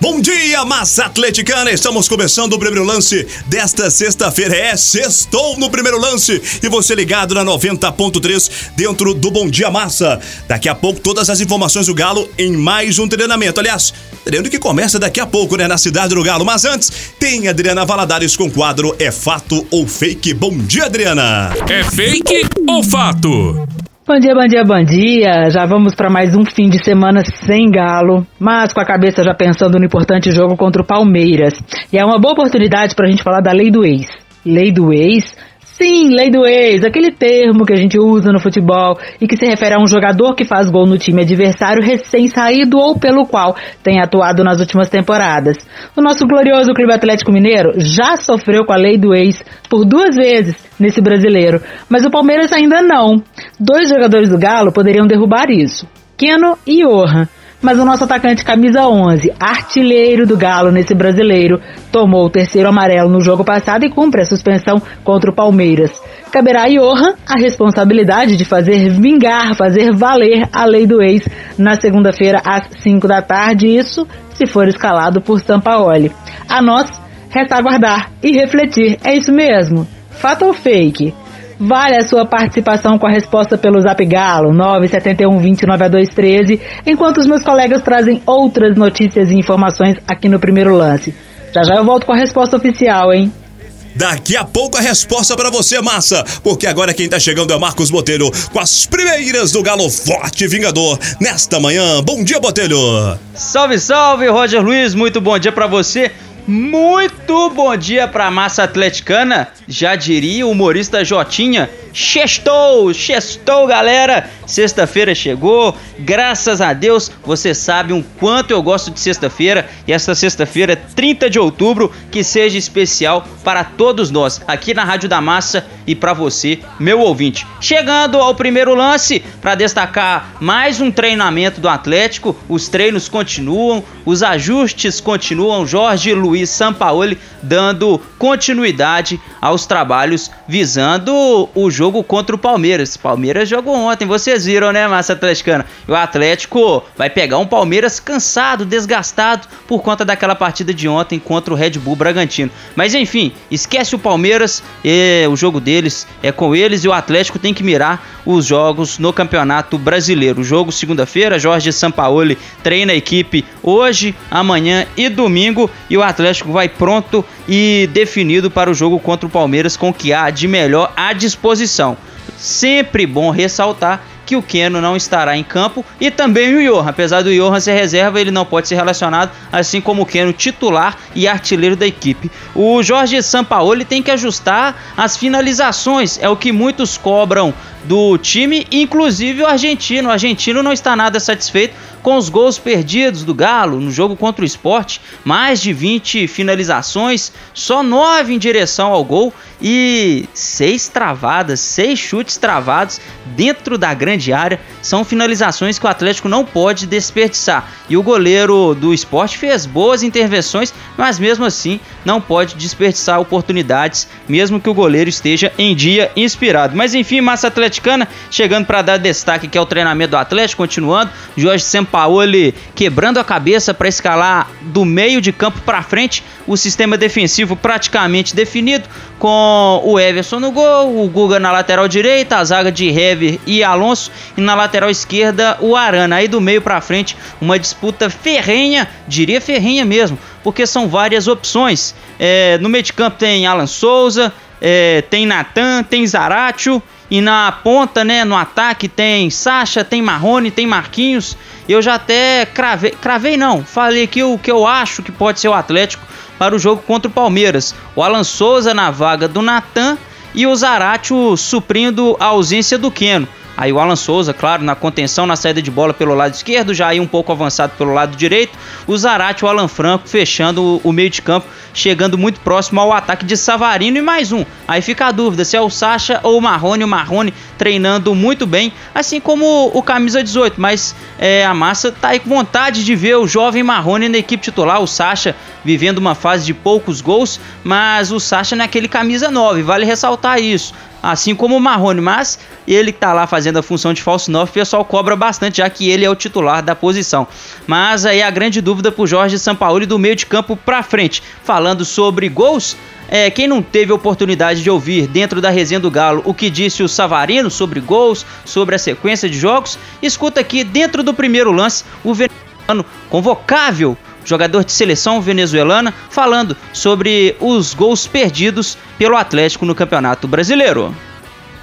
Bom dia, massa atleticana! Estamos começando o primeiro lance desta sexta-feira. É sextou no primeiro lance e você ligado na 90.3 dentro do Bom Dia Massa. Daqui a pouco todas as informações do Galo em mais um treinamento. Aliás, treino que começa daqui a pouco, né, na cidade do Galo. Mas antes, tem Adriana Valadares com o quadro É Fato ou Fake? Bom dia, Adriana! É fake ou fato? Bom dia, bom dia, bom dia. Já vamos para mais um fim de semana sem galo, mas com a cabeça já pensando no importante jogo contra o Palmeiras. E é uma boa oportunidade para a gente falar da lei do ex. Lei do ex Sim, lei do ex, aquele termo que a gente usa no futebol e que se refere a um jogador que faz gol no time adversário recém-saído ou pelo qual tem atuado nas últimas temporadas. O nosso glorioso Clube Atlético Mineiro já sofreu com a lei do ex por duas vezes nesse brasileiro, mas o Palmeiras ainda não. Dois jogadores do Galo poderiam derrubar isso: Keno e Johan. Mas o nosso atacante camisa 11, artilheiro do Galo nesse brasileiro, tomou o terceiro amarelo no jogo passado e cumpre a suspensão contra o Palmeiras. Caberá a Johan a responsabilidade de fazer vingar, fazer valer a lei do ex na segunda-feira às 5 da tarde, isso se for escalado por Sampaoli. A nós resta aguardar e refletir. É isso mesmo? Fato ou fake? Vale a sua participação com a resposta pelo Zap Galo 971 29 enquanto os meus colegas trazem outras notícias e informações aqui no primeiro lance. Já já eu volto com a resposta oficial, hein? Daqui a pouco a resposta para você, massa, porque agora quem tá chegando é Marcos Botelho com as primeiras do Galo Forte Vingador nesta manhã. Bom dia, Botelho. Salve, salve, Roger Luiz, muito bom dia para você. Muito bom dia pra massa atleticana, já diria o humorista Jotinha. Sextou, sextou galera, sexta-feira chegou, graças a Deus, você sabe um quanto eu gosto de sexta-feira. E esta sexta-feira, 30 de outubro, que seja especial para todos nós, aqui na Rádio da Massa e para você, meu ouvinte. Chegando ao primeiro lance, para destacar mais um treinamento do Atlético, os treinos continuam, os ajustes continuam, Jorge Luiz Sampaoli dando continuidade aos trabalhos visando o jogo contra o Palmeiras. Palmeiras jogou ontem, vocês viram, né, massa atleticana? E o Atlético vai pegar um Palmeiras cansado, desgastado por conta daquela partida de ontem contra o Red Bull Bragantino. Mas enfim, esquece o Palmeiras, o jogo deles é com eles e o Atlético tem que mirar os jogos no Campeonato Brasileiro. O jogo segunda-feira, Jorge Sampaoli treina a equipe hoje, amanhã e domingo e o Atlético vai pronto e definido para o jogo contra o Palmeiras com o que há de melhor à disposição. Sempre bom ressaltar que o Keno não estará em campo e também o Johan. Apesar do Johan ser reserva, ele não pode ser relacionado, assim como o Keno titular e artilheiro da equipe. O Jorge Sampaoli tem que ajustar as finalizações, é o que muitos cobram do time, inclusive o argentino. O argentino não está nada satisfeito com os gols perdidos do Galo no jogo contra o Esporte, mais de 20 finalizações, só 9 em direção ao gol e 6 travadas, 6 chutes travados dentro da grande área. São finalizações que o Atlético não pode desperdiçar. E o goleiro do esporte fez boas intervenções, mas mesmo assim não pode desperdiçar oportunidades, mesmo que o goleiro esteja em dia inspirado. Mas enfim, massa atleticana chegando para dar destaque que é o treinamento do Atlético, continuando. Jorge Sampaoli quebrando a cabeça para escalar do meio de campo para frente, o sistema defensivo praticamente definido, com o Everson no gol, o Guga na lateral direita, a zaga de Hever e Alonso, e na lateral esquerda o Arana. Aí do meio para frente, uma disputa ferrenha, diria ferrenha mesmo, porque são várias opções. É, no meio de campo tem Alan Souza, é, tem Natan, tem Zaratio. E na ponta, né, no ataque tem Sacha, tem Marrone, tem Marquinhos. Eu já até cravei, cravei não, falei aqui o que eu acho que pode ser o Atlético para o jogo contra o Palmeiras. O Alan Souza na vaga do Natan e o Zaratio suprindo a ausência do Queno. Aí o Alan Souza, claro, na contenção, na saída de bola pelo lado esquerdo, já aí um pouco avançado pelo lado direito. O Zarate o Alan Franco fechando o meio de campo, chegando muito próximo ao ataque de Savarino e mais um. Aí fica a dúvida se é o Sacha ou o Marrone. O Marrone treinando muito bem, assim como o camisa 18. Mas é, a massa tá aí com vontade de ver o jovem Marrone na equipe titular. O Sacha vivendo uma fase de poucos gols, mas o Sacha não é aquele camisa 9, vale ressaltar isso. Assim como o Marrone, mas ele que tá lá fazendo a função de falso 9, o pessoal cobra bastante, já que ele é o titular da posição. Mas aí a grande dúvida pro Jorge Sampaoli do meio de campo pra frente. Falando sobre gols, é, quem não teve oportunidade de ouvir dentro da resenha do Galo o que disse o Savarino sobre gols, sobre a sequência de jogos, escuta aqui dentro do primeiro lance o venezuelano convocável, jogador de seleção venezuelana, falando sobre os gols perdidos pelo Atlético no Campeonato Brasileiro.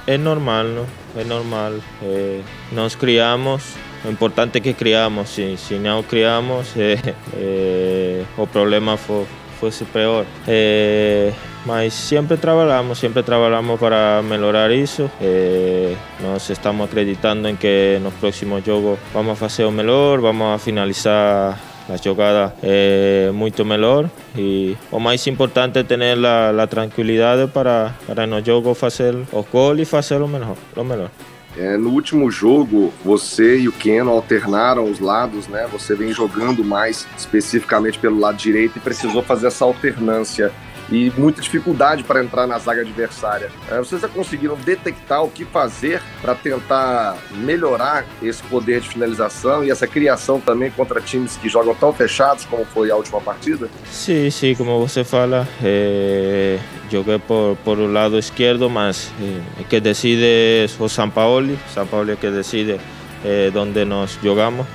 É normal, não? É normal. É, nós criamos o importante é que criamos, se, se não criamos, é, é, o problema foi, fosse pior. É, mas sempre trabalhamos, sempre trabalhamos para melhorar isso. É, nós estamos acreditando em que nos próximos jogos vamos fazer o melhor, vamos finalizar a jogada é muito melhor e o mais importante é ter a, a tranquilidade para, para no jogo fazer os gols e fazer o melhor. O melhor. É, no último jogo, você e o Keno alternaram os lados, né? Você vem jogando mais especificamente pelo lado direito e precisou fazer essa alternância e muita dificuldade para entrar na zaga adversária. É, vocês já conseguiram detectar o que fazer para tentar melhorar esse poder de finalização e essa criação também contra times que jogam tão fechados como foi a última partida? Sim, sim, como você fala, é, joguei por, por o lado esquerdo, mas é, que decide o Sampaoli, Sampaoli é que decide é, onde nós jogamos,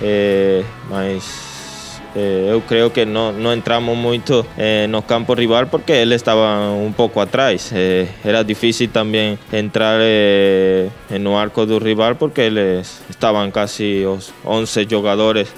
é, mas Eh, eu creio que não, não entramos muito eh, no campo rival porque ele estava um pouco atrás. Eh, era difícil também entrar no arco do rival porque eles estavam quase os 11 jogadores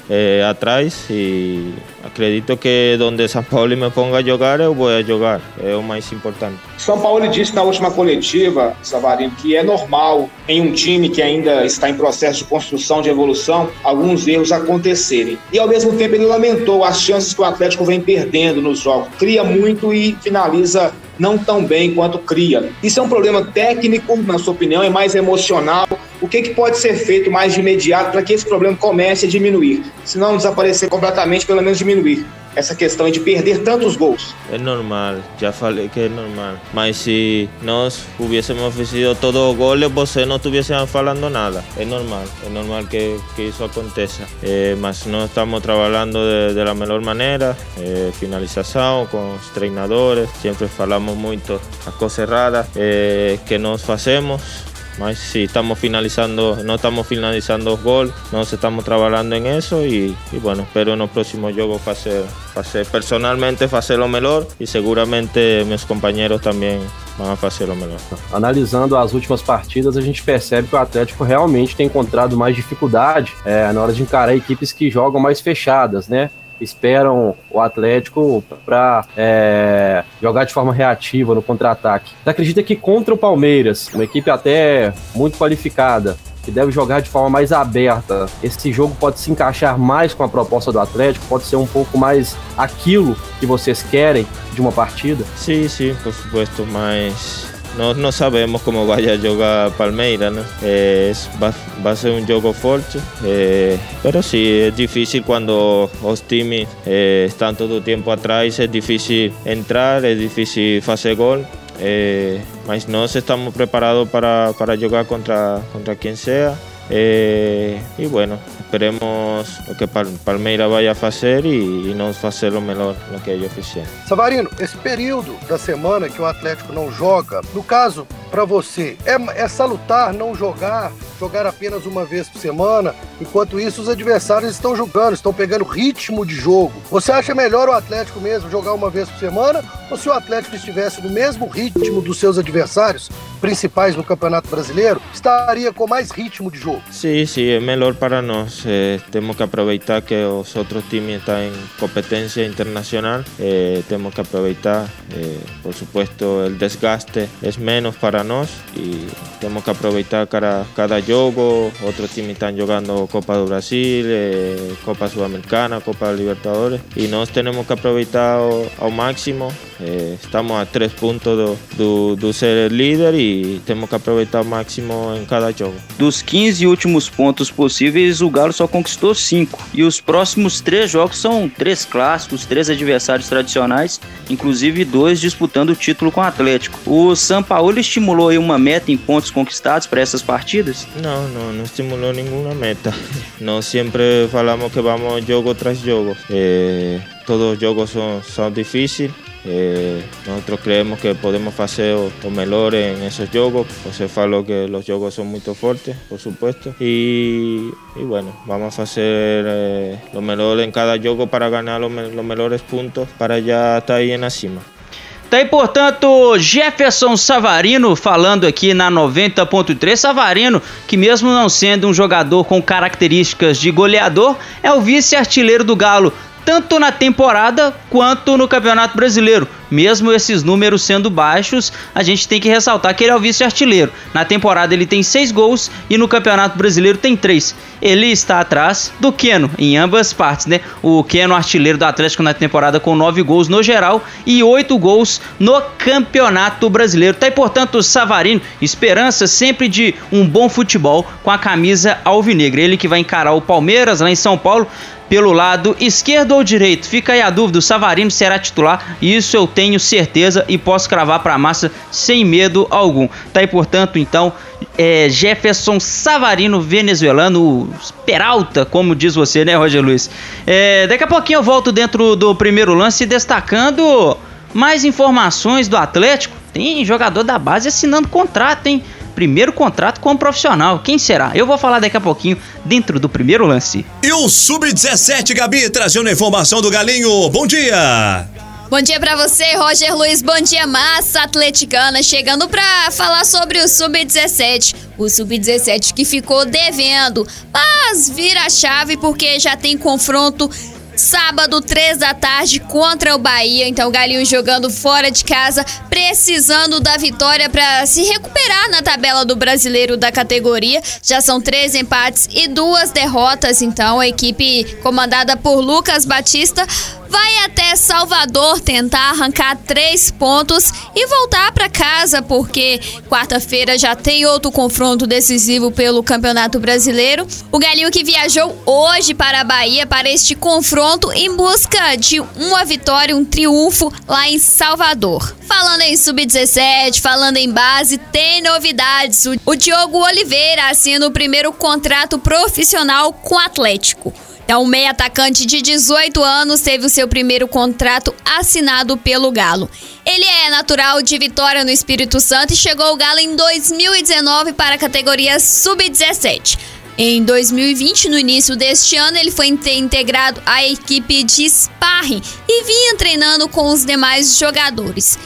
atrás e acredito que onde São Paulo me ponga a jogar, eu vou jogar. É o mais importante. São Paulo disse na última coletiva, Savarino, que é normal em um time que ainda está em processo de construção, de evolução, alguns erros acontecerem. E ao mesmo tempo ele lamentou as chances que o Atlético vem perdendo nos jogos. Cria muito e finaliza não tão bem quanto cria. Isso é um problema técnico, na sua opinião, é mais emocional. O que, que pode ser feito mais de imediato para que esse problema comece a diminuir? Se não desaparecer completamente, pelo menos diminuir essa questão de perder tantos gols. É normal, já falei que é normal. Mas se nós hubiésemos vencido todos os goles, você não estivesse falando nada. É normal, é normal que, que isso aconteça. É, mas nós estamos trabalhando de, de melhor maneira, é, finalização com os treinadores, sempre falamos muito as coisas erradas é, que nós fazemos mas sí, estamos finalizando, no estamos finalizando goles, nos estamos trabajando en eso y, y bueno, espero en los próximos juegos hacer, hacer personalmente hacer lo mejor y seguramente meus companheiros também vão fazer o melhor. Analisando as últimas partidas, a gente percebe que o Atlético realmente tem encontrado mais dificuldade é, na hora de encarar equipes que jogam mais fechadas, né? Esperam o Atlético para é, jogar de forma reativa no contra-ataque. Você acredita que contra o Palmeiras, uma equipe até muito qualificada, que deve jogar de forma mais aberta, esse jogo pode se encaixar mais com a proposta do Atlético? Pode ser um pouco mais aquilo que vocês querem de uma partida? Sim, sim, por supuesto, mas no, no sabemos cómo vaya a jugar Palmeiras, ¿no? Eh, va, va, a ser un juego fuerte, eh, pero sí, es difícil cuando los times eh, están todo el tiempo atrás, es difícil entrar, es difícil hacer gol. Mas nós estamos preparados para, para jogar contra, contra quem seja. Eh, e bueno, esperemos o que Palmeiras vai a fazer e, e nós fazer o melhor no que eles fizeram. Savarino, esse período da semana que o Atlético não joga, no caso, para você, é, é salutar não jogar, jogar apenas uma vez por semana, enquanto isso os adversários estão jogando, estão pegando ritmo de jogo. Você acha melhor o Atlético mesmo jogar uma vez por semana ou se o Atlético estivesse no mesmo ritmo dos seus adversários principais no Campeonato Brasileiro, estaria com mais ritmo de jogo? Sim, sim, é melhor para nós. Eh, temos que aproveitar que os outros times estão em competência internacional. Eh, temos que aproveitar, eh, por supuesto, o desgaste é menos para nós e temos que aproveitar cada, cada jogo. Outros times estão jogando Copa do Brasil, eh, Copa Sudamericana, Copa Libertadores e nós temos que aproveitar ao, ao máximo É, estamos a três pontos do, do, do ser líder e temos que aproveitar o máximo em cada jogo. Dos 15 últimos pontos possíveis, o Galo só conquistou 5. E os próximos três jogos são três clássicos, três adversários tradicionais, inclusive dois disputando o título com o Atlético. O São Paulo estimulou uma meta em pontos conquistados para essas partidas? Não, não, não estimulou nenhuma meta. Nós sempre falamos que vamos jogo tras jogo. É, todos os jogos são, são difíceis. Eh, nosotros creemos que podemos hacer o, mejor en esos juegos. José falou que los juegos son muy fuertes, por supuesto. Y, bueno, vamos a hacer eh, lo mejor en cada juego para ganar los, los puntos para ya estar ahí en la cima. Tá aí, portanto, Jefferson Savarino falando aqui na 90.3. Savarino, que mesmo não sendo um jogador com características de goleador, é o vice-artilheiro do Galo tanto na temporada quanto no Campeonato Brasileiro. Mesmo esses números sendo baixos, a gente tem que ressaltar que ele é o vice-artilheiro. Na temporada ele tem 6 gols e no Campeonato Brasileiro tem 3. Ele está atrás do Keno em ambas partes, né? O Keno artilheiro do Atlético na temporada com 9 gols no geral e 8 gols no Campeonato Brasileiro. Tá aí, portanto, o Savarino, esperança sempre de um bom futebol com a camisa alvinegra. Ele que vai encarar o Palmeiras lá em São Paulo pelo lado esquerdo ou direito? Fica aí a dúvida, o Savarino será titular, isso eu tenho certeza e posso cravar para a massa sem medo algum. Tá aí, portanto, então, é Jefferson Savarino, venezuelano, Peralta, como diz você, né, Roger Luiz? É, daqui a pouquinho eu volto dentro do primeiro lance destacando mais informações do Atlético. Tem jogador da base assinando contrato, hein? Primeiro contrato como profissional. Quem será? Eu vou falar daqui a pouquinho dentro do primeiro lance. E o Sub-17, Gabi, trazendo a informação do Galinho. Bom dia! Bom dia para você, Roger Luiz. Bom dia, massa atleticana. Chegando para falar sobre o Sub-17. O Sub-17 que ficou devendo, mas vira a chave porque já tem confronto Sábado, três da tarde, contra o Bahia. Então, Galinho jogando fora de casa, precisando da vitória para se recuperar na tabela do brasileiro da categoria. Já são três empates e duas derrotas. Então, a equipe comandada por Lucas Batista vai até Salvador tentar arrancar três pontos e voltar para casa, porque quarta-feira já tem outro confronto decisivo pelo Campeonato Brasileiro. O Galinho que viajou hoje para a Bahia para este confronto em busca de uma vitória, um triunfo lá em Salvador. Falando em sub-17, falando em base, tem novidades. O Diogo Oliveira assina o primeiro contrato profissional com o Atlético. É um meia atacante de 18 anos teve o seu primeiro contrato assinado pelo Galo. Ele é natural de Vitória no Espírito Santo e chegou ao Galo em 2019 para a categoria sub-17. Em 2020, no início deste ano, ele foi integrado à equipe de sparring e vinha treinando com os demais jogadores.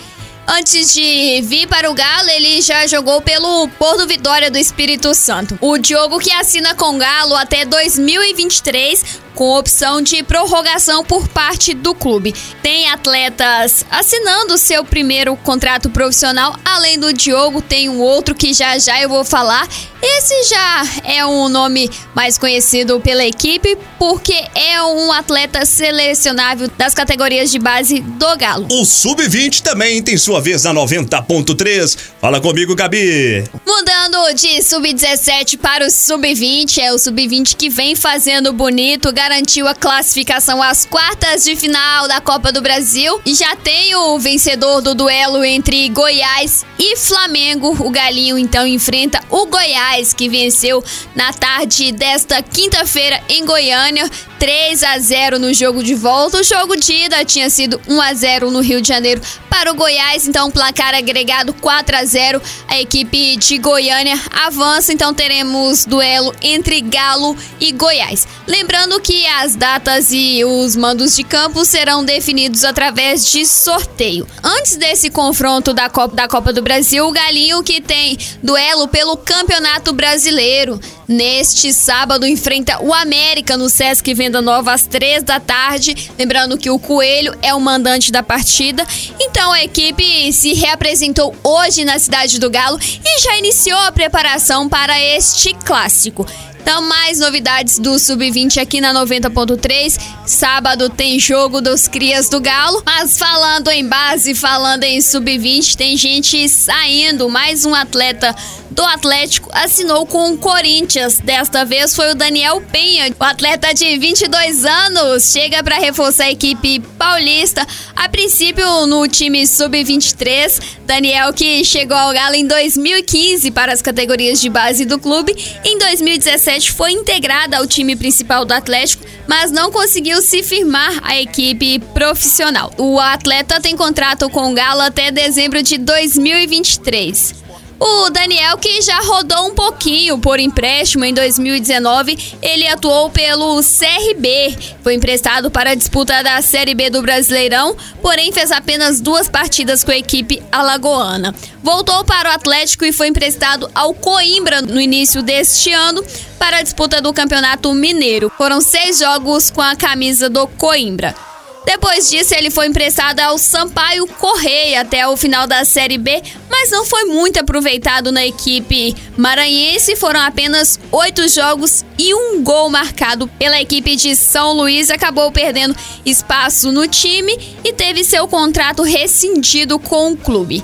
Antes de vir para o Galo, ele já jogou pelo Porto Vitória do Espírito Santo. O Diogo que assina com o Galo até 2023 com opção de prorrogação por parte do clube. Tem atletas assinando seu primeiro contrato profissional, além do Diogo, tem um outro que já já eu vou falar. Esse já é um nome mais conhecido pela equipe, porque é um atleta selecionável das categorias de base do Galo. O Sub-20 também tem sua vez na 90.3. Fala comigo, Gabi. Mudando de Sub-17 para o Sub-20, é o Sub-20 que vem fazendo bonito, garantiu a classificação às quartas de final da Copa do Brasil e já tem o vencedor do duelo entre Goiás e Flamengo. O Galinho então enfrenta o Goiás, que venceu na tarde desta quinta-feira em Goiânia. 3 a 0 no jogo de volta. O jogo de ida tinha sido 1 a 0 no Rio de Janeiro para o Goiás, então placar agregado 4 a 0. A equipe de Goiânia avança, então teremos duelo entre Galo e Goiás. Lembrando que as datas e os mandos de campo serão definidos através de sorteio. Antes desse confronto da Copa, da Copa do Brasil, o Galinho que tem duelo pelo Campeonato Brasileiro. Neste sábado enfrenta o América no Sesc Venda Nova às três da tarde. Lembrando que o Coelho é o mandante da partida. Então a equipe se reapresentou hoje na cidade do Galo e já iniciou a preparação para este clássico. Então, mais novidades do Sub-20 aqui na 90.3. Sábado tem jogo dos Crias do Galo. Mas falando em base, falando em Sub-20, tem gente saindo. Mais um atleta do Atlético assinou com o Corinthians. Desta vez foi o Daniel Penha, o atleta de 22 anos, chega para reforçar a equipe paulista. A princípio no time sub-23, Daniel que chegou ao Galo em 2015 para as categorias de base do clube, em 2017 foi integrada ao time principal do Atlético, mas não conseguiu se firmar a equipe profissional. O atleta tem contrato com o Galo até dezembro de 2023. O Daniel, que já rodou um pouquinho por empréstimo em 2019, ele atuou pelo CRB, foi emprestado para a disputa da Série B do Brasileirão, porém fez apenas duas partidas com a equipe alagoana. Voltou para o Atlético e foi emprestado ao Coimbra no início deste ano para a disputa do Campeonato Mineiro. Foram seis jogos com a camisa do Coimbra. Depois disso, ele foi emprestado ao Sampaio Correia até o final da Série B, mas não foi muito aproveitado na equipe maranhense. Foram apenas oito jogos e um gol marcado pela equipe de São Luís. Acabou perdendo espaço no time e teve seu contrato rescindido com o clube.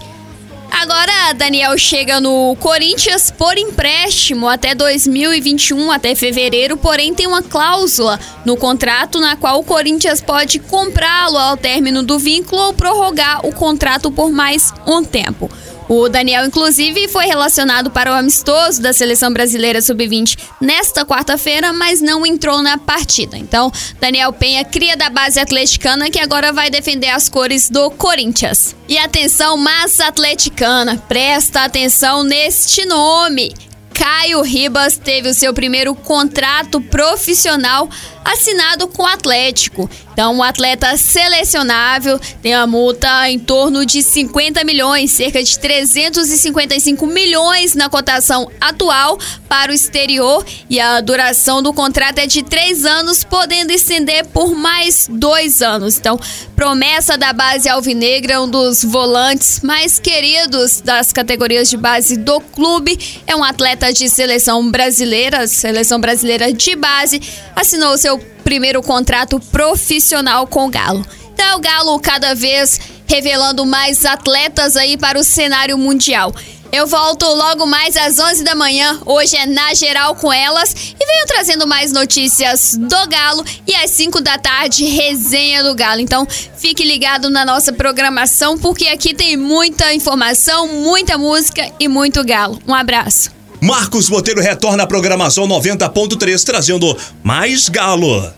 Agora Daniel chega no Corinthians por empréstimo até 2021, até fevereiro, porém tem uma cláusula no contrato na qual o Corinthians pode comprá-lo ao término do vínculo ou prorrogar o contrato por mais um tempo. O Daniel, inclusive, foi relacionado para o amistoso da seleção brasileira sub-20 nesta quarta-feira, mas não entrou na partida. Então, Daniel Penha, cria da base atleticana, que agora vai defender as cores do Corinthians. E atenção, massa atleticana, presta atenção neste nome. Caio Ribas teve o seu primeiro contrato profissional assinado com o Atlético. Então, um atleta selecionável tem a multa em torno de 50 milhões, cerca de 355 milhões na cotação atual para o exterior. E a duração do contrato é de três anos, podendo estender por mais dois anos. Então, promessa da base alvinegra, um dos volantes mais queridos das categorias de base do clube. É um atleta de seleção brasileira, seleção brasileira de base. Assinou seu primeiro contrato profissional com o Galo. Então, o Galo cada vez revelando mais atletas aí para o cenário mundial. Eu volto logo mais às 11 da manhã, hoje é na geral com elas, e venho trazendo mais notícias do Galo e às 5 da tarde, resenha do Galo. Então, fique ligado na nossa programação, porque aqui tem muita informação, muita música e muito Galo. Um abraço. Marcos Botelho retorna à programação 90.3, trazendo mais Galo.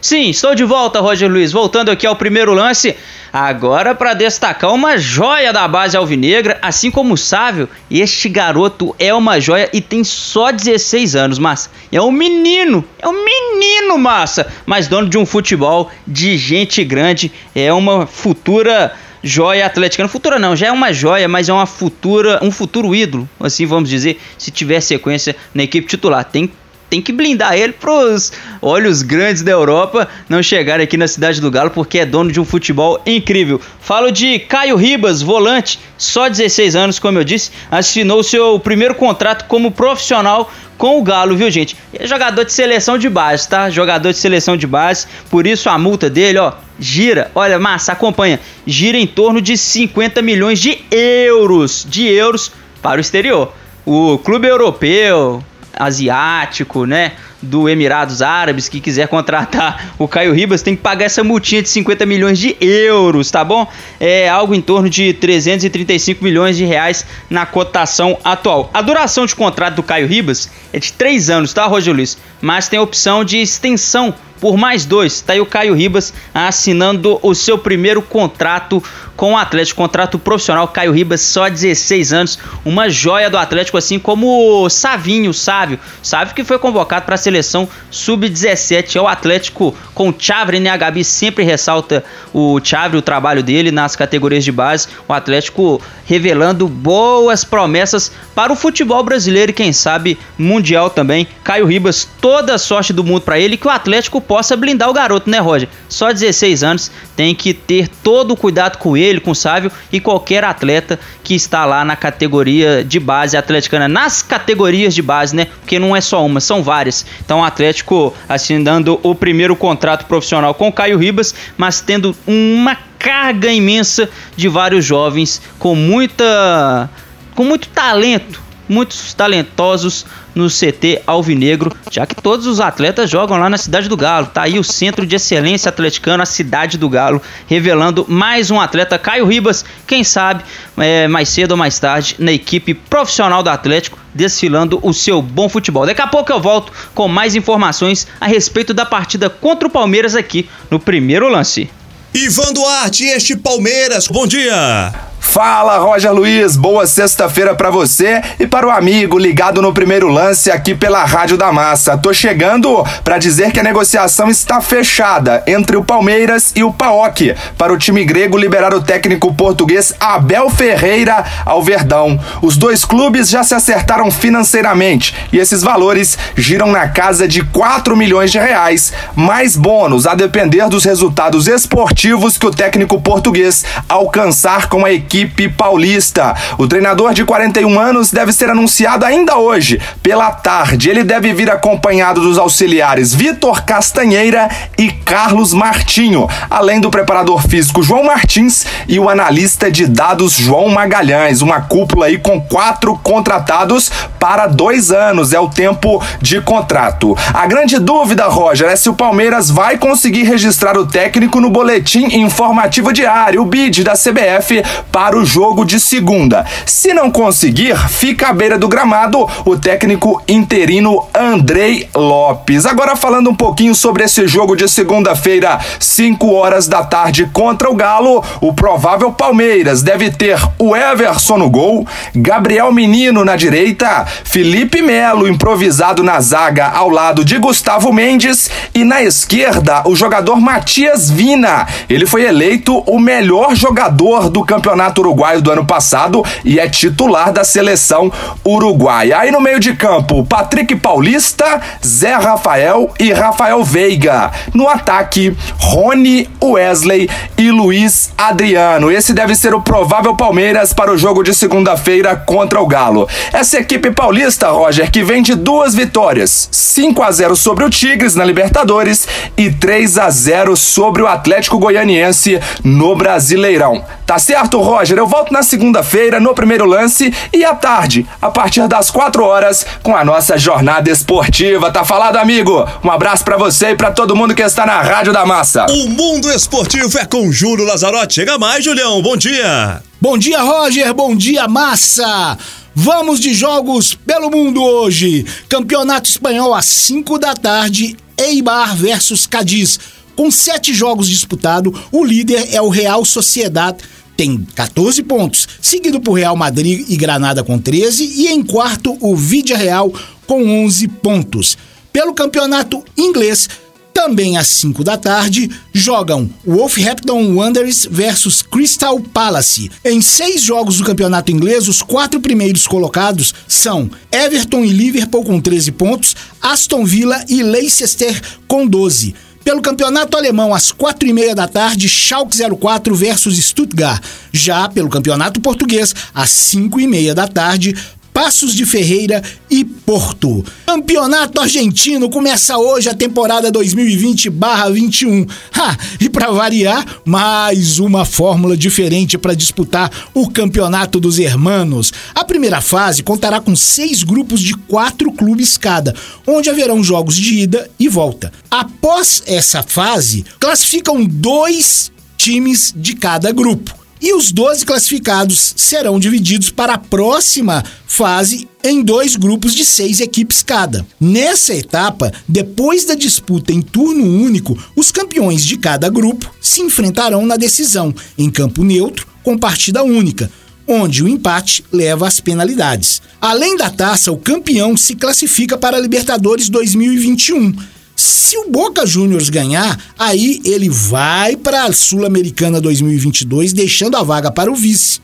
Sim, estou de volta, Roger Luiz. Voltando aqui ao primeiro lance. Agora para destacar uma joia da base alvinegra, assim como o Sávio, este garoto é uma joia e tem só 16 anos, mas é um menino, é um menino massa, mas dono de um futebol de gente grande, é uma futura joia atleticana. Futura não, já é uma joia, mas é uma futura, um futuro ídolo, assim vamos dizer, se tiver sequência na equipe titular. Tem tem que blindar ele pros olhos grandes da Europa não chegarem aqui na cidade do Galo, porque é dono de um futebol incrível. Falo de Caio Ribas, volante, só 16 anos, como eu disse, assinou seu primeiro contrato como profissional com o Galo, viu, gente? é jogador de seleção de base, tá? Jogador de seleção de base, por isso a multa dele, ó, gira, olha, massa, acompanha, gira em torno de 50 milhões de euros, de euros para o exterior. O clube europeu, asiático, né? Do Emirados Árabes que quiser contratar o Caio Ribas tem que pagar essa multinha de 50 milhões de euros, tá bom? É algo em torno de 335 milhões de reais na cotação atual. A duração de contrato do Caio Ribas é de 3 anos, tá, Roger Luiz? Mas tem a opção de extensão por mais dois. Tá aí o Caio Ribas assinando o seu primeiro contrato com o Atlético, contrato profissional. Caio Ribas, só 16 anos, uma joia do Atlético, assim como o Savinho, Sávio. Sávio que foi convocado para a seleção sub-17. É o Atlético com o Chavre, né? A Gabi sempre ressalta o Chavre, o trabalho dele nas categorias de base. O Atlético revelando boas promessas para o futebol brasileiro e quem sabe mundial também. Caio Ribas, toda a sorte do mundo para ele que o Atlético possa blindar o garoto, né, Roger? Só 16 anos, tem que ter todo o cuidado com ele, com o Sávio e qualquer atleta que está lá na categoria de base atleticana, nas categorias de base, né? Porque não é só uma, são várias. Então o Atlético assinando o primeiro contrato profissional com o Caio Ribas, mas tendo uma carga imensa de vários jovens com muita com muito talento, muitos talentosos no CT Alvinegro, já que todos os atletas jogam lá na Cidade do Galo. Tá aí o Centro de Excelência Atleticano, a Cidade do Galo, revelando mais um atleta, Caio Ribas, quem sabe é, mais cedo ou mais tarde, na equipe profissional do Atlético, desfilando o seu bom futebol. Daqui a pouco eu volto com mais informações a respeito da partida contra o Palmeiras aqui no primeiro lance. Ivan Duarte, este Palmeiras, bom dia! Fala, Roger Luiz, boa sexta-feira para você e para o amigo ligado no primeiro lance aqui pela Rádio da Massa. Tô chegando para dizer que a negociação está fechada entre o Palmeiras e o PAOK para o time grego liberar o técnico português Abel Ferreira ao Verdão. Os dois clubes já se acertaram financeiramente e esses valores giram na casa de 4 milhões de reais, mais bônus a depender dos resultados esportivos que o técnico português alcançar com a equipe equipe paulista. O treinador de 41 anos deve ser anunciado ainda hoje, pela tarde. Ele deve vir acompanhado dos auxiliares Vitor Castanheira e Carlos Martinho, além do preparador físico João Martins e o analista de dados João Magalhães. Uma cúpula aí com quatro contratados para dois anos, é o tempo de contrato. A grande dúvida, Roger, é se o Palmeiras vai conseguir registrar o técnico no boletim informativo diário, o BID da CBF, para o jogo de segunda. Se não conseguir, fica à beira do gramado o técnico interino Andrei Lopes. Agora falando um pouquinho sobre esse jogo de segunda-feira, 5 horas da tarde contra o Galo, o provável Palmeiras deve ter o Everson no gol, Gabriel Menino na direita, Felipe Melo improvisado na zaga ao lado de Gustavo Mendes e na esquerda o jogador Matias Vina. Ele foi eleito o melhor jogador do campeonato Campeonato Uruguaio do ano passado e é titular da seleção uruguaia. Aí no meio de campo, Patrick Paulista, Zé Rafael e Rafael Veiga. No ataque, Rony, Wesley e Luiz Adriano. Esse deve ser o provável Palmeiras para o jogo de segunda-feira contra o Galo. Essa equipe paulista, Roger, que vem de duas vitórias: 5 a 0 sobre o Tigres na Libertadores e 3 a 0 sobre o Atlético Goianiense no Brasileirão. Tá certo, Roger? Eu volto na segunda-feira no primeiro lance e à tarde, a partir das 4 horas, com a nossa jornada esportiva. Tá falado, amigo? Um abraço para você e para todo mundo que está na Rádio da Massa. O mundo esportivo é com Júlio Lazarotti. Chega mais, Julião. Bom dia. Bom dia, Roger. Bom dia, Massa. Vamos de jogos pelo mundo hoje. Campeonato Espanhol às 5 da tarde, Eibar versus Cadiz. Com sete jogos disputados, o líder é o Real Sociedad tem 14 pontos, seguido por Real Madrid e Granada com 13 e em quarto o Vidia Real com 11 pontos. Pelo campeonato inglês, também às 5 da tarde, jogam Wolverhampton Wanderers versus Crystal Palace. Em seis jogos do campeonato inglês, os quatro primeiros colocados são Everton e Liverpool com 13 pontos, Aston Villa e Leicester com 12. Pelo campeonato alemão, às quatro e meia da tarde, Schalke 04 versus Stuttgart. Já pelo campeonato português, às cinco e meia da tarde, Passos de Ferreira e Porto. Campeonato Argentino começa hoje a temporada 2020/21. Ha, e para variar, mais uma fórmula diferente para disputar o Campeonato dos Hermanos. A primeira fase contará com seis grupos de quatro clubes cada, onde haverão jogos de ida e volta. Após essa fase, classificam dois times de cada grupo e os 12 classificados serão divididos para a próxima fase em dois grupos de seis equipes cada. Nessa etapa, depois da disputa em turno único, os campeões de cada grupo se enfrentarão na decisão, em campo neutro, com partida única, onde o empate leva às penalidades. Além da taça, o campeão se classifica para a Libertadores 2021 se o Boca Juniors ganhar, aí ele vai para a Sul-Americana 2022, deixando a vaga para o vice.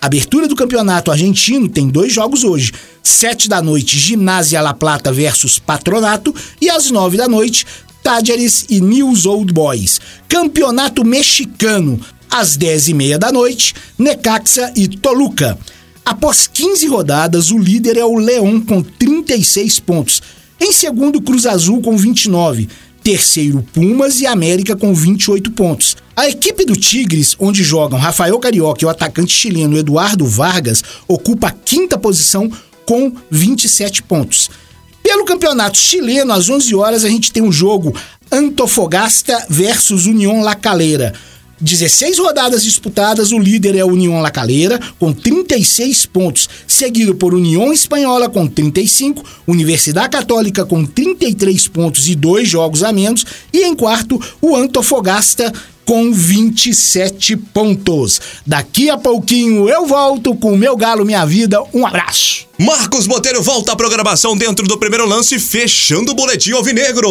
Abertura do campeonato argentino tem dois jogos hoje. Sete da noite, Ginásio La Plata versus Patronato. E às nove da noite, Tágeres e News Old Boys. Campeonato Mexicano, às 10h30 da noite, Necaxa e Toluca. Após 15 rodadas, o líder é o Leão com 36 pontos. Em segundo, Cruz Azul com 29. Terceiro, Pumas e América com 28 pontos. A equipe do Tigres, onde jogam Rafael Carioca e o atacante chileno Eduardo Vargas, ocupa a quinta posição com 27 pontos. Pelo campeonato chileno, às 11 horas, a gente tem um jogo Antofagasta versus União La Calera. 16 rodadas disputadas, o líder é a União La Calera, com 36 pontos, seguido por União Espanhola com 35, Universidade Católica com 33 pontos e dois jogos a menos, e em quarto, o Antofagasta com 27 pontos. Daqui a pouquinho eu volto com o meu galo, minha vida. Um abraço. Marcos Botelho volta à programação dentro do primeiro lance, fechando o boletim alvinegro.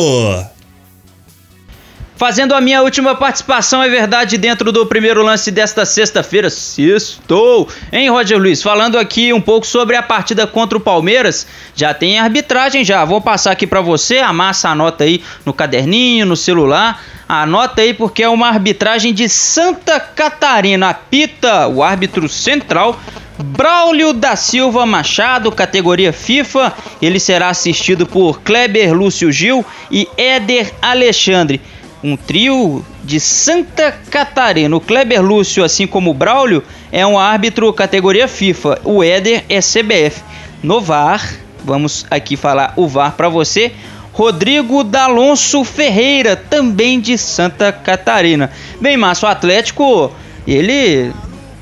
Fazendo a minha última participação, é verdade, dentro do primeiro lance desta sexta-feira. Estou, hein, Roger Luiz? Falando aqui um pouco sobre a partida contra o Palmeiras. Já tem arbitragem, já. Vou passar aqui para você. Amassa a nota aí no caderninho, no celular. Anota aí porque é uma arbitragem de Santa Catarina. Apita o árbitro central. Braulio da Silva Machado, categoria FIFA. Ele será assistido por Kleber Lúcio Gil e Éder Alexandre um trio de Santa Catarina. O Kleber Lúcio, assim como o Braulio, é um árbitro categoria FIFA. O Éder é CBF. No VAR, vamos aqui falar o VAR para você. Rodrigo D'Alonso Ferreira, também de Santa Catarina. Bem, Márcio, o Atlético, ele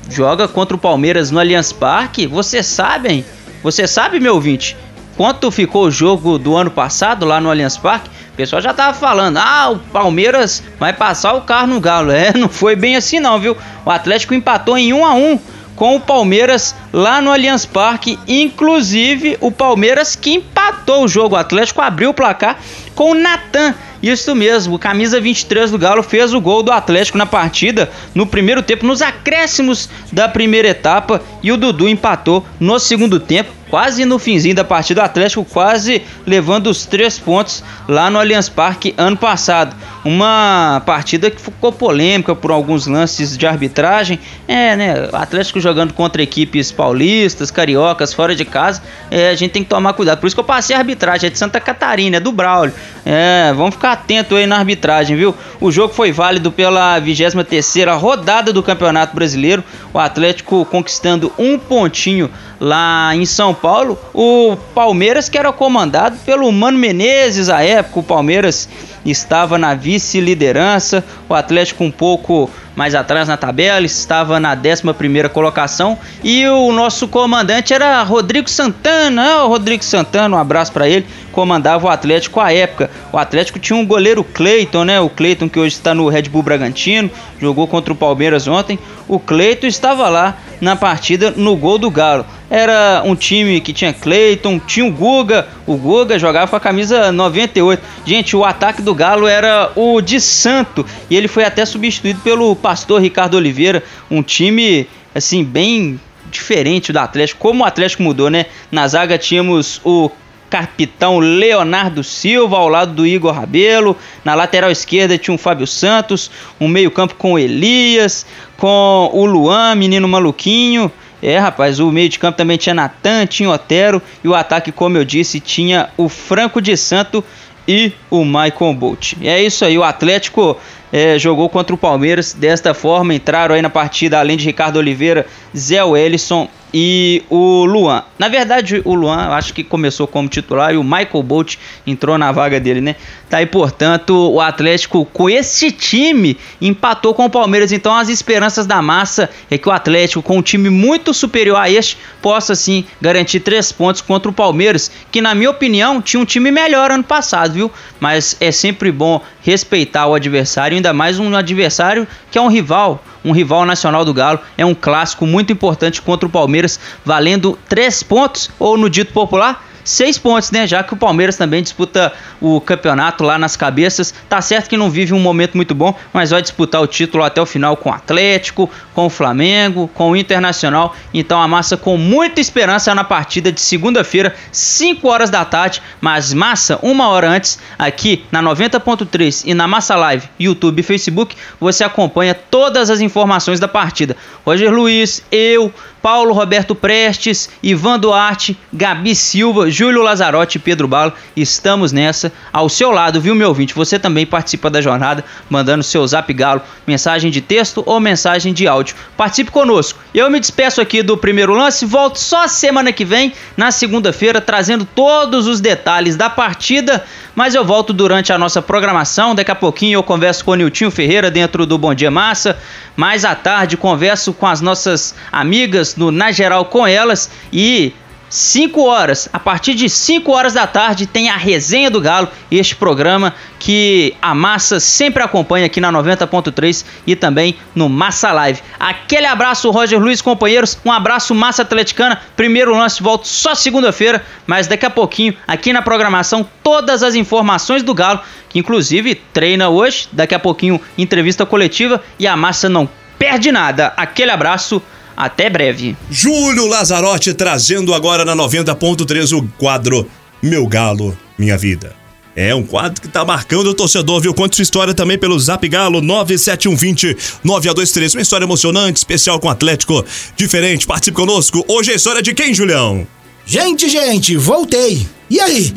joga contra o Palmeiras no Allianz Parque. Vocês sabem, você sabe, meu ouvinte, quanto ficou o jogo do ano passado lá no Allianz Parque? O pessoal já tava falando, ah, o Palmeiras vai passar o carro no Galo. É, não foi bem assim não, viu? O Atlético empatou em 1 a 1 com o Palmeiras lá no Allianz Parque. Inclusive, o Palmeiras que empatou o jogo. O Atlético abriu o placar com o Natan. Isso mesmo, camisa 23 do Galo fez o gol do Atlético na partida no primeiro tempo, nos acréscimos da primeira etapa, e o Dudu empatou no segundo tempo quase no finzinho da partida, o Atlético quase levando os três pontos lá no Allianz Parque ano passado. Uma partida que ficou polêmica por alguns lances de arbitragem. É, né? O Atlético jogando contra equipes paulistas, cariocas, fora de casa. É, a gente tem que tomar cuidado. Por isso que eu passei a arbitragem. É de Santa Catarina, é do Braulio. É, vamos ficar atento aí na arbitragem, viu? O jogo foi válido pela 23 rodada do Campeonato Brasileiro. O Atlético conquistando um pontinho lá em São Paulo, o Palmeiras que era comandado pelo Mano Menezes à época, o Palmeiras estava na vice-liderança, o Atlético um pouco mais atrás na tabela, estava na 11 colocação e o nosso comandante era Rodrigo Santana, o Rodrigo Santana, um abraço para ele, comandava o Atlético à época. O Atlético tinha um goleiro Cleiton, né? O Cleiton que hoje está no Red Bull Bragantino, jogou contra o Palmeiras ontem. O Cleiton estava lá na partida no gol do Galo. Era um time que tinha Cleiton, tinha o Guga, o Guga jogava com a camisa 98. Gente, o ataque do Galo era o de Santo e ele foi até substituído pelo pastor Ricardo Oliveira, um time assim bem diferente do Atlético. Como o Atlético mudou, né? Na zaga tínhamos o capitão Leonardo Silva ao lado do Igor Rabelo. Na lateral esquerda tinha um Fábio Santos, um meio-campo com Elias, com o Luan, menino maluquinho. É, rapaz, o meio de campo também tinha Natan, tinha Otero e o ataque, como eu disse, tinha o Franco de Santo e o Michael Bolt. E é isso aí, o Atlético é, jogou contra o Palmeiras desta forma. Entraram aí na partida, além de Ricardo Oliveira, Zé Wellison e o Luan. Na verdade, o Luan acho que começou como titular e o Michael Bolt entrou na vaga dele, né? Tá aí, portanto, o Atlético com esse time empatou com o Palmeiras. Então, as esperanças da massa é que o Atlético, com um time muito superior a este, possa sim garantir três pontos contra o Palmeiras, que na minha opinião tinha um time melhor ano passado, viu? Mas é sempre bom respeitar o adversário, ainda mais um adversário que é um rival um rival nacional do Galo. É um clássico muito importante contra o Palmeiras, valendo três pontos, ou no dito popular, seis pontos, né? Já que o Palmeiras também disputa o campeonato lá nas cabeças. Tá certo que não vive um momento muito bom, mas vai disputar o título até o final com o Atlético, com o Flamengo, com o Internacional. Então a massa com muita esperança na partida de segunda-feira, 5 horas da tarde. Mas massa, uma hora antes, aqui na 90.3 e na Massa Live, YouTube e Facebook, você acompanha todas as informações da partida. Roger Luiz, eu, Paulo Roberto Prestes, Ivan Duarte, Gabi Silva, Júlio Lazarotti e Pedro Balo. Estamos nessa ao seu lado, viu, meu ouvinte? Você também participa da jornada, mandando seu zap galo, mensagem de texto ou mensagem de áudio. Participe conosco. Eu me despeço aqui do primeiro lance, volto só semana que vem, na segunda-feira, trazendo todos os detalhes da partida. Mas eu volto durante a nossa programação. Daqui a pouquinho eu converso com o Niltinho Ferreira dentro do Bom Dia Massa. Mais à tarde converso com as nossas amigas no Na Geral com Elas e 5 horas, a partir de 5 horas da tarde tem a Resenha do Galo, este programa que a massa sempre acompanha aqui na 90.3 e também no Massa Live. Aquele abraço, Roger Luiz, companheiros, um abraço Massa Atleticana. Primeiro lance volto só segunda-feira, mas daqui a pouquinho aqui na programação todas as informações do Galo, que inclusive treina hoje, daqui a pouquinho entrevista coletiva e a massa não perde nada. Aquele abraço. Até breve. Júlio Lazarotti trazendo agora na 90.3 o quadro Meu Galo, Minha Vida. É um quadro que tá marcando o torcedor, viu? Conta sua história também pelo Zap Galo 97120 9A23. Uma história emocionante, especial com o Atlético. Diferente, participe conosco. Hoje é a história de quem, Julião? Gente, gente, voltei. E aí?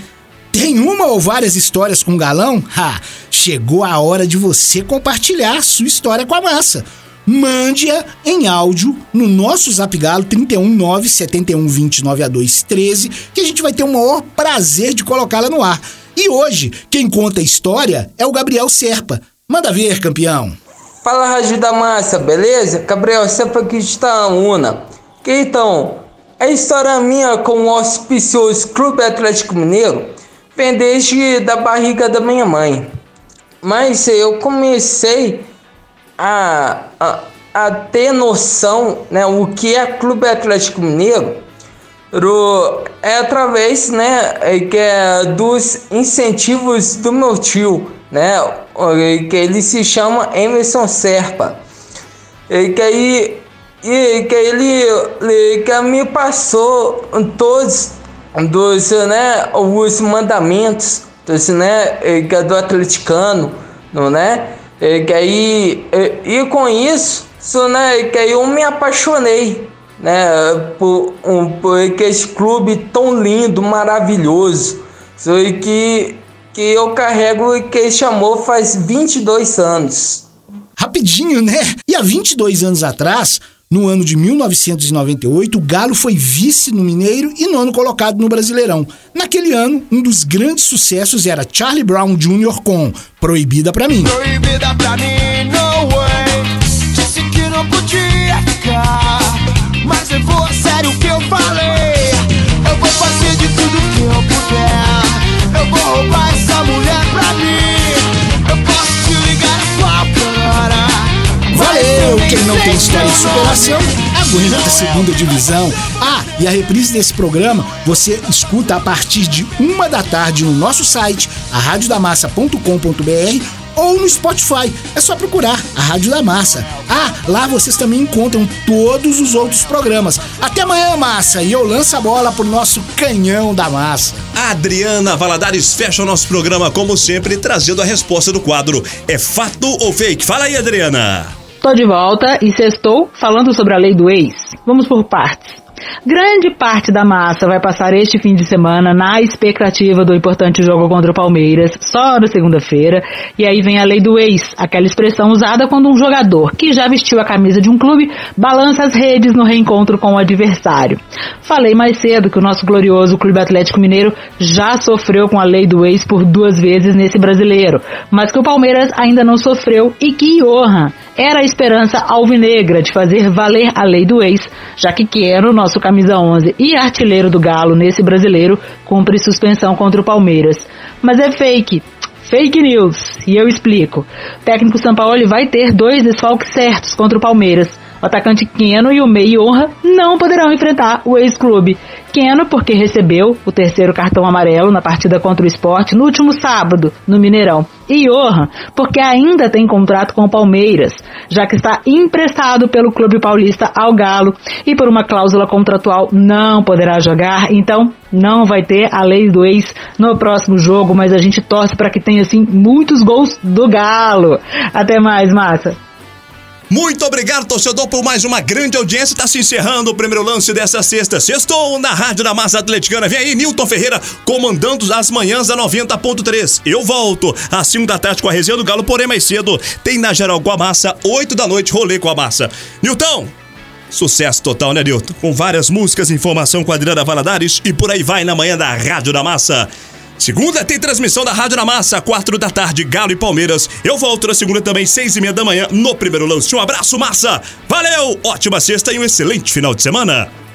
Tem uma ou várias histórias com galão? Ha! Chegou a hora de você compartilhar sua história com a massa mande-a em áudio no nosso Zap Galo 319 7129 a 213, que a gente vai ter o maior prazer de colocá-la no ar. E hoje, quem conta a história é o Gabriel Serpa. Manda ver, campeão. Fala, Rádio da Massa, beleza? Gabriel Serpa aqui está Una. Que então, a história minha com o auspicioso Clube Atlético Mineiro vem desde da barriga da minha mãe. Mas eu comecei a, a, a ter noção, né, o que é Clube Atlético Mineiro, é através, né, é, que é dos incentivos do meu tio, né, que ele se chama Emerson Serpa, e que aí e que ele que me passou todos dos né os mandamentos dos, né é do atleticano né e, que aí, e, e com isso, isso, né, que aí eu me apaixonei, né, por, um, por esse clube tão lindo, maravilhoso, e que, que eu carrego e que chamou faz 22 anos. Rapidinho, né? E há 22 anos atrás, no ano de 1998, o Galo foi vice no Mineiro e nono colocado no Brasileirão. Naquele ano, um dos grandes sucessos era Charlie Brown Jr. com Proibida pra mim. Proibida pra mim, no way. Disse que não podia ficar, mas levou a sério o que eu falei. Eu vou fazer de tudo que eu puder. Eu vou roubar essa mulher pra mim. Valeu! Quem não tem história de superação, aguenta a segunda divisão. Ah, e a reprise desse programa você escuta a partir de uma da tarde no nosso site, aradiodamassa.com.br ou no Spotify. É só procurar a Rádio da Massa. Ah, lá vocês também encontram todos os outros programas. Até amanhã, Massa, e eu lanço a bola pro nosso canhão da massa. Adriana Valadares fecha o nosso programa, como sempre, trazendo a resposta do quadro É fato ou fake? Fala aí, Adriana. Tô de volta e sextou falando sobre a lei do ex. Vamos por partes. Grande parte da massa vai passar este fim de semana na expectativa do importante jogo contra o Palmeiras, só na segunda-feira. E aí vem a lei do ex, aquela expressão usada quando um jogador que já vestiu a camisa de um clube balança as redes no reencontro com o adversário. Falei mais cedo que o nosso glorioso Clube Atlético Mineiro já sofreu com a lei do ex por duas vezes nesse brasileiro, mas que o Palmeiras ainda não sofreu e que Johan era a esperança alvinegra de fazer valer a lei do ex, já que Quero, nosso camisa 11 e artilheiro do Galo nesse brasileiro, cumpre suspensão contra o Palmeiras. Mas é fake. Fake news. E eu explico. O técnico Sampaoli vai ter dois desfalques certos contra o Palmeiras. O atacante Keno e o Mei Honra não poderão enfrentar o ex-clube. Keno, porque recebeu o terceiro cartão amarelo na partida contra o esporte no último sábado, no Mineirão. E Johan, porque ainda tem contrato com o Palmeiras, já que está emprestado pelo clube paulista ao Galo e por uma cláusula contratual não poderá jogar, então não vai ter a lei do ex no próximo jogo, mas a gente torce para que tenha assim muitos gols do Galo. Até mais, massa. Muito obrigado, torcedor, por mais uma grande audiência. Está se encerrando o primeiro lance dessa sexta. Sextou na Rádio da Massa Atleticana. Vem aí, Nilton Ferreira, comandando as manhãs da 90.3. Eu volto às 5 da tarde com a resenha do Galo, porém mais cedo tem na Geral com a Massa, 8 da noite, rolê com a Massa. Nilton, Sucesso total, né, Nilton? Com várias músicas, informação com a Adriana Valadares e por aí vai na manhã da Rádio da Massa. Segunda tem transmissão da Rádio na Massa, quatro da tarde, Galo e Palmeiras. Eu volto na segunda também, seis e meia da manhã, no primeiro lance. Um abraço, Massa! Valeu! Ótima sexta e um excelente final de semana!